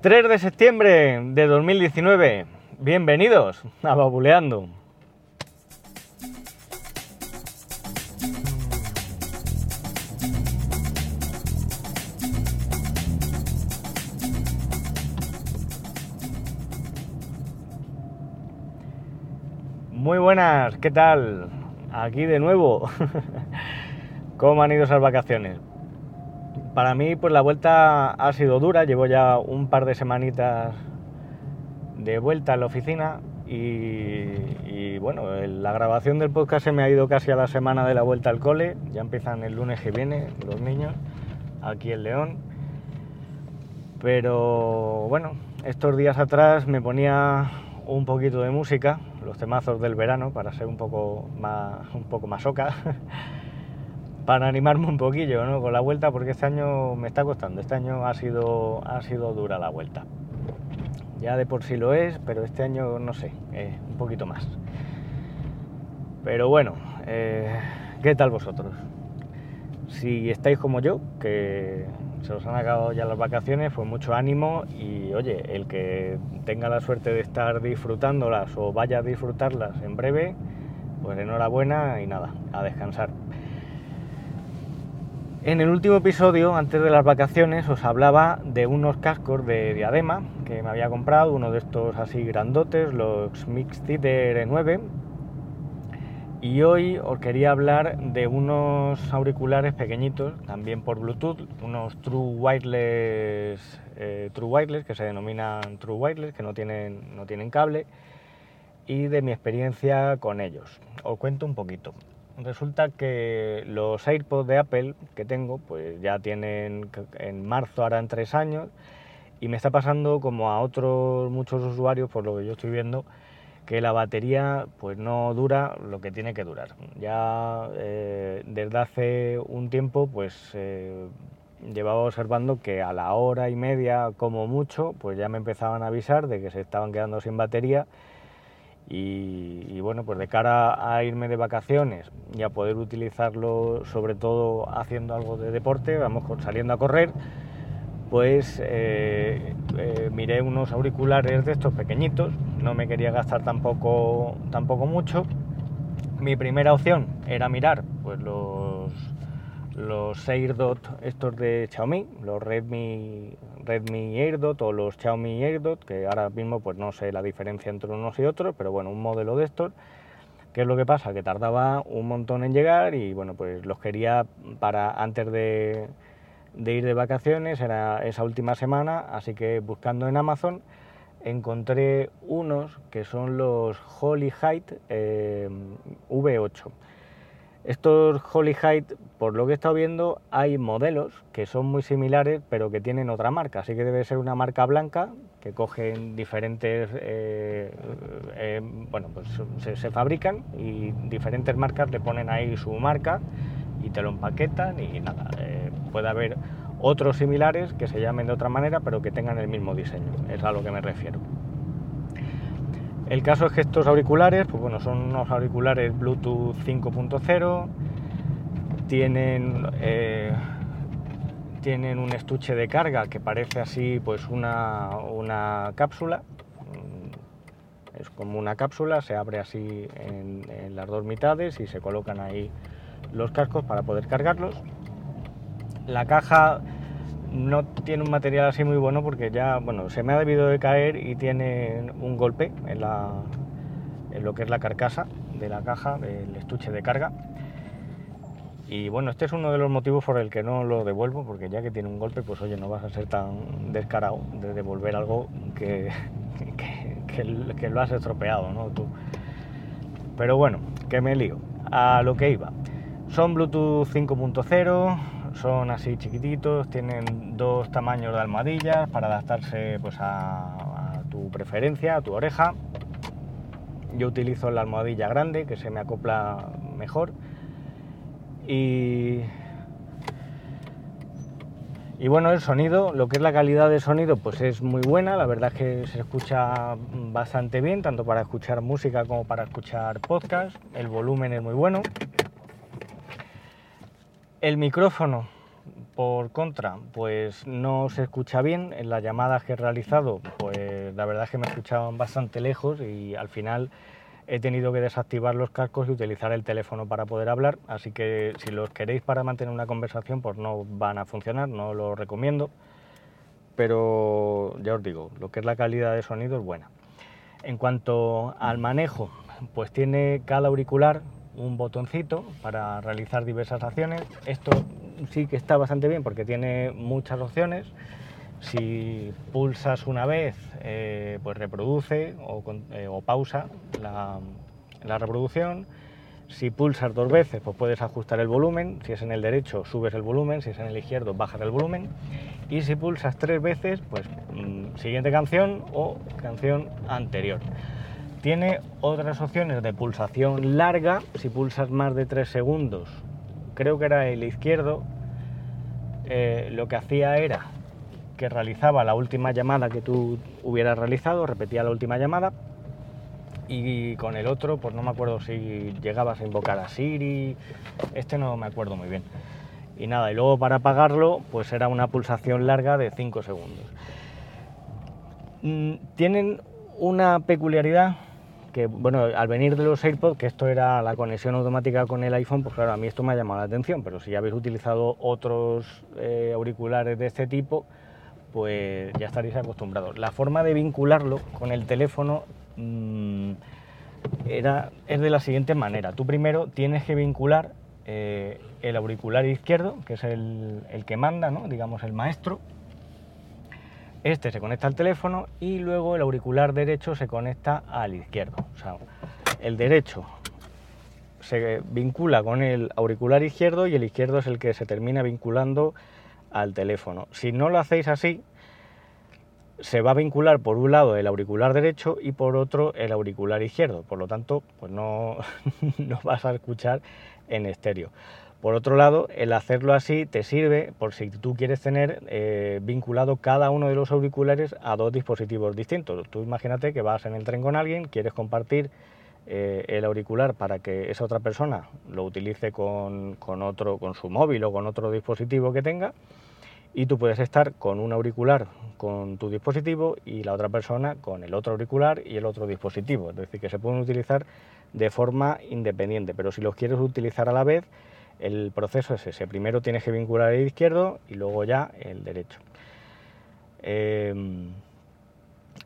3 de septiembre de 2019. Bienvenidos a Babuleando. Muy buenas, ¿qué tal? Aquí de nuevo. ¿Cómo han ido esas vacaciones? Para mí, pues la vuelta ha sido dura. Llevo ya un par de semanitas de vuelta a la oficina y, bueno, la grabación del podcast se me ha ido casi a la semana de la vuelta al cole. Ya empiezan el lunes que viene los niños aquí en León. Pero bueno, estos días atrás me ponía un poquito de música, los temazos del verano, para ser un poco más, un poco más oca. para animarme un poquillo ¿no? con la vuelta, porque este año me está costando, este año ha sido, ha sido dura la vuelta. Ya de por sí lo es, pero este año no sé, eh, un poquito más. Pero bueno, eh, ¿qué tal vosotros? Si estáis como yo, que se os han acabado ya las vacaciones, pues mucho ánimo y oye, el que tenga la suerte de estar disfrutándolas o vaya a disfrutarlas en breve, pues enhorabuena y nada, a descansar. En el último episodio, antes de las vacaciones, os hablaba de unos cascos de diadema que me había comprado, uno de estos así grandotes, los Mixteader 9. Y hoy os quería hablar de unos auriculares pequeñitos, también por Bluetooth, unos True Wireless, eh, True Wireless que se denominan True Wireless, que no tienen, no tienen cable, y de mi experiencia con ellos. Os cuento un poquito resulta que los AirPods de Apple que tengo, pues ya tienen, en marzo harán tres años, y me está pasando como a otros muchos usuarios, por lo que yo estoy viendo, que la batería pues no dura lo que tiene que durar. Ya eh, desde hace un tiempo pues eh, llevaba observando que a la hora y media como mucho pues ya me empezaban a avisar de que se estaban quedando sin batería y, bueno, pues de cara a irme de vacaciones y a poder utilizarlo sobre todo haciendo algo de deporte, vamos saliendo a correr, pues eh, eh, miré unos auriculares de estos pequeñitos, no me quería gastar tampoco, tampoco mucho. Mi primera opción era mirar pues los, los AirDot estos de Xiaomi, los Redmi Redmi AirDot o los Xiaomi AirDot, que ahora mismo pues no sé la diferencia entre unos y otros, pero bueno, un modelo de estos. ¿Qué es lo que pasa? Que tardaba un montón en llegar y bueno, pues los quería para antes de, ir de vacaciones, era esa última semana, así que buscando en Amazon encontré unos que son los Holy Height eh, V8. Estos Holy Height, por lo que he estado viendo, hay modelos que son muy similares, pero que tienen otra marca. Así que debe ser una marca blanca que cogen diferentes, eh, eh, bueno, pues se, fabrican y diferentes marcas le ponen ahí su marca y te lo empaquetan y nada. Eh, puede haber otros similares que se llamen de otra manera, pero que tengan el mismo diseño. Es a lo que me refiero. El caso es que estos auriculares, pues bueno, son unos auriculares Bluetooth 5.0, tienen, eh, tienen un estuche de carga que parece así pues una, una cápsula, mm, es como una cápsula, se abre así en, en las dos mitades y se colocan ahí los cascos para poder cargarlos. La caja no tiene un material así muy bueno porque ya, bueno, se me ha debido de caer y tiene un golpe en, lo que es la carcasa de la caja, del estuche de carga. Y bueno, este es uno de los motivos por el que no lo devuelvo, porque ya que tiene un golpe, pues oye, no vas a ser tan descarado de devolver algo que, que, que lo has estropeado, ¿no? Tú. Pero bueno, que me lío. A lo que iba. Son Bluetooth 5.0, son así chiquititos, tienen dos tamaños de almohadillas para adaptarse pues, a, tu preferencia, a tu oreja. Yo utilizo la almohadilla grande que se me acopla mejor. Y, y bueno, el sonido, lo que es la calidad de sonido, pues es muy buena. La verdad es que se escucha bastante bien, tanto para escuchar música como para escuchar podcast. El volumen es muy bueno. El micrófono, Por contra, pues no se escucha bien. En las llamadas que he realizado, pues la verdad es que me escuchaban bastante lejos y al final he tenido que desactivar los cascos y utilizar el teléfono para poder hablar. Así que si los queréis para mantener una conversación, pues no van a funcionar, no lo recomiendo. Pero ya os digo, lo que es la calidad de sonido es buena. En cuanto al manejo, pues tiene cada auricular un botoncito para realizar diversas acciones. Esto sí que está bastante bien porque tiene muchas opciones. Si pulsas una vez, eh, pues reproduce o, eh, pausa la, reproducción. Si pulsas dos veces, pues puedes ajustar el volumen. Si es en el derecho, subes el volumen. Si es en el izquierdo, bajas el volumen. Y si pulsas tres veces, pues mm, siguiente canción o canción anterior. Tiene otras opciones de pulsación larga. Si pulsas más de tres segundos, creo que era el izquierdo, eh, lo que hacía era que realizaba la última llamada que tú hubieras realizado, repetía la última llamada y con el otro, pues no me acuerdo si llegabas a invocar a Siri, este no me acuerdo muy bien. Y nada, y luego para apagarlo, pues era una pulsación larga de 5 segundos. Mm, tienen una peculiaridad bueno, al venir de los AirPods, que esto era la conexión automática con el iPhone, pues claro, a mí esto me ha llamado la atención, pero si ya habéis utilizado otros eh, auriculares de este tipo, pues ya estaréis acostumbrados. La forma de vincularlo con el teléfono mm, era, es de la siguiente manera. Tú primero tienes que vincular eh, el auricular izquierdo, que es el, el que manda, ¿no? digamos el maestro, este se conecta al teléfono y luego el auricular derecho se conecta al izquierdo. O sea, el derecho se vincula con el auricular izquierdo y el izquierdo es el que se termina vinculando al teléfono. Si no lo hacéis así, se va a vincular por un lado el auricular derecho y por otro el auricular izquierdo. Por lo tanto, pues no, no vas a escuchar en estéreo. Por otro lado, el hacerlo así te sirve por si tú quieres tener eh, vinculado cada uno de los auriculares a dos dispositivos distintos. Tú imagínate que vas en el tren con alguien, quieres compartir eh, el auricular para que esa otra persona lo utilice con, otro, con su móvil o con otro dispositivo que tenga, y tú puedes estar con un auricular con tu dispositivo y la otra persona con el otro auricular y el otro dispositivo. Es decir, que se pueden utilizar de forma independiente, pero si los quieres utilizar a la vez, el proceso es ese. Primero tienes que vincular el izquierdo y luego ya el derecho. Em,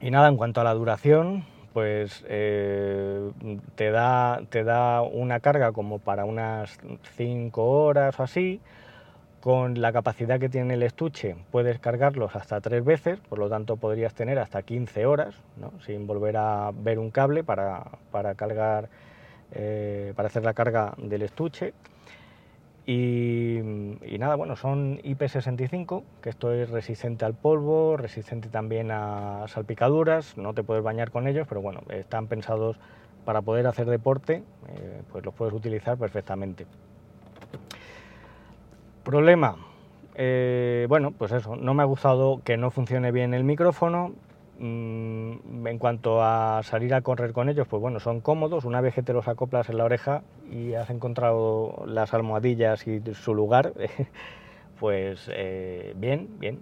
y nada, en cuanto a la duración, pues eh, te, da, te da una carga como para unas 5 horas o así. Con la capacidad que tiene el estuche puedes cargarlos hasta tres veces, por lo tanto podrías tener hasta 15 horas, sin volver a ver un cable para, cargar, eh, para hacer la carga del estuche. Y, nada, bueno, son IP65, que esto es resistente al polvo, resistente también a salpicaduras, no te puedes bañar con ellos, pero bueno, están pensados para poder hacer deporte, eh, pues los puedes utilizar perfectamente. Problema, eh, bueno, pues eso, no me ha gustado que no funcione bien el micrófono, en cuanto a salir a correr con ellos, pues bueno, son cómodos. Una vez que te los acoplas en la oreja y has encontrado las almohadillas y su lugar, pues eh, bien, bien.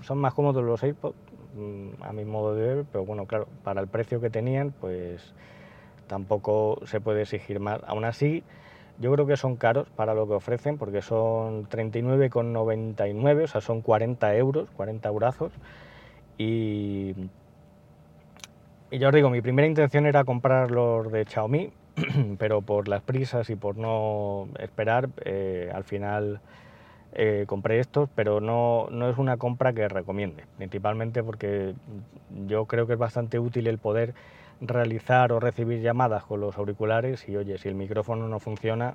son más cómodos los AirPods, mm, a mi modo de ver, pero bueno, claro, para el precio que tenían, pues tampoco se puede exigir más. Aún así, yo creo que son caros para lo que ofrecen, porque son 39,99, o sea, son 40 euros, 40 eurazos y, ya os digo, mi primera intención era comprar los de Xiaomi, pero por las prisas y por no esperar, eh, al final eh, compré estos, pero no, no, es una compra que recomiende, principalmente porque yo creo que es bastante útil el poder realizar o recibir llamadas con los auriculares y oye, si el micrófono no funciona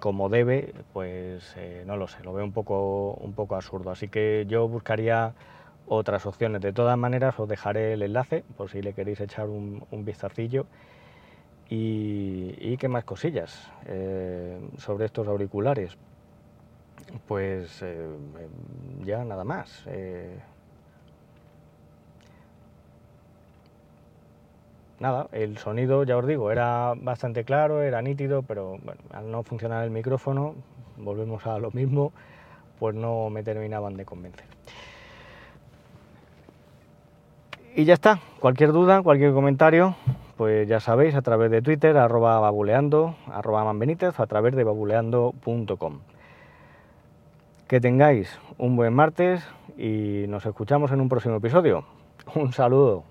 como debe, pues eh, no lo sé, lo veo un poco, un poco absurdo. Así que yo buscaría otras opciones. De todas maneras, os dejaré el enlace por si le queréis echar un, vistacillo. Y, qué más cosillas eh, sobre estos auriculares. Pues eh, ya nada más. Eh, nada, el sonido, ya os digo, era bastante claro, era nítido, pero al no funcionar el micrófono, volvemos a lo mismo pues no me terminaban de convencer. Y ya está, cualquier duda, cualquier comentario, pues ya sabéis, a través de Twitter, arroba babuleando, arroba manbenítez, o a través de babuleando.com. Que tengáis un buen martes y nos escuchamos en un próximo episodio. Un saludo.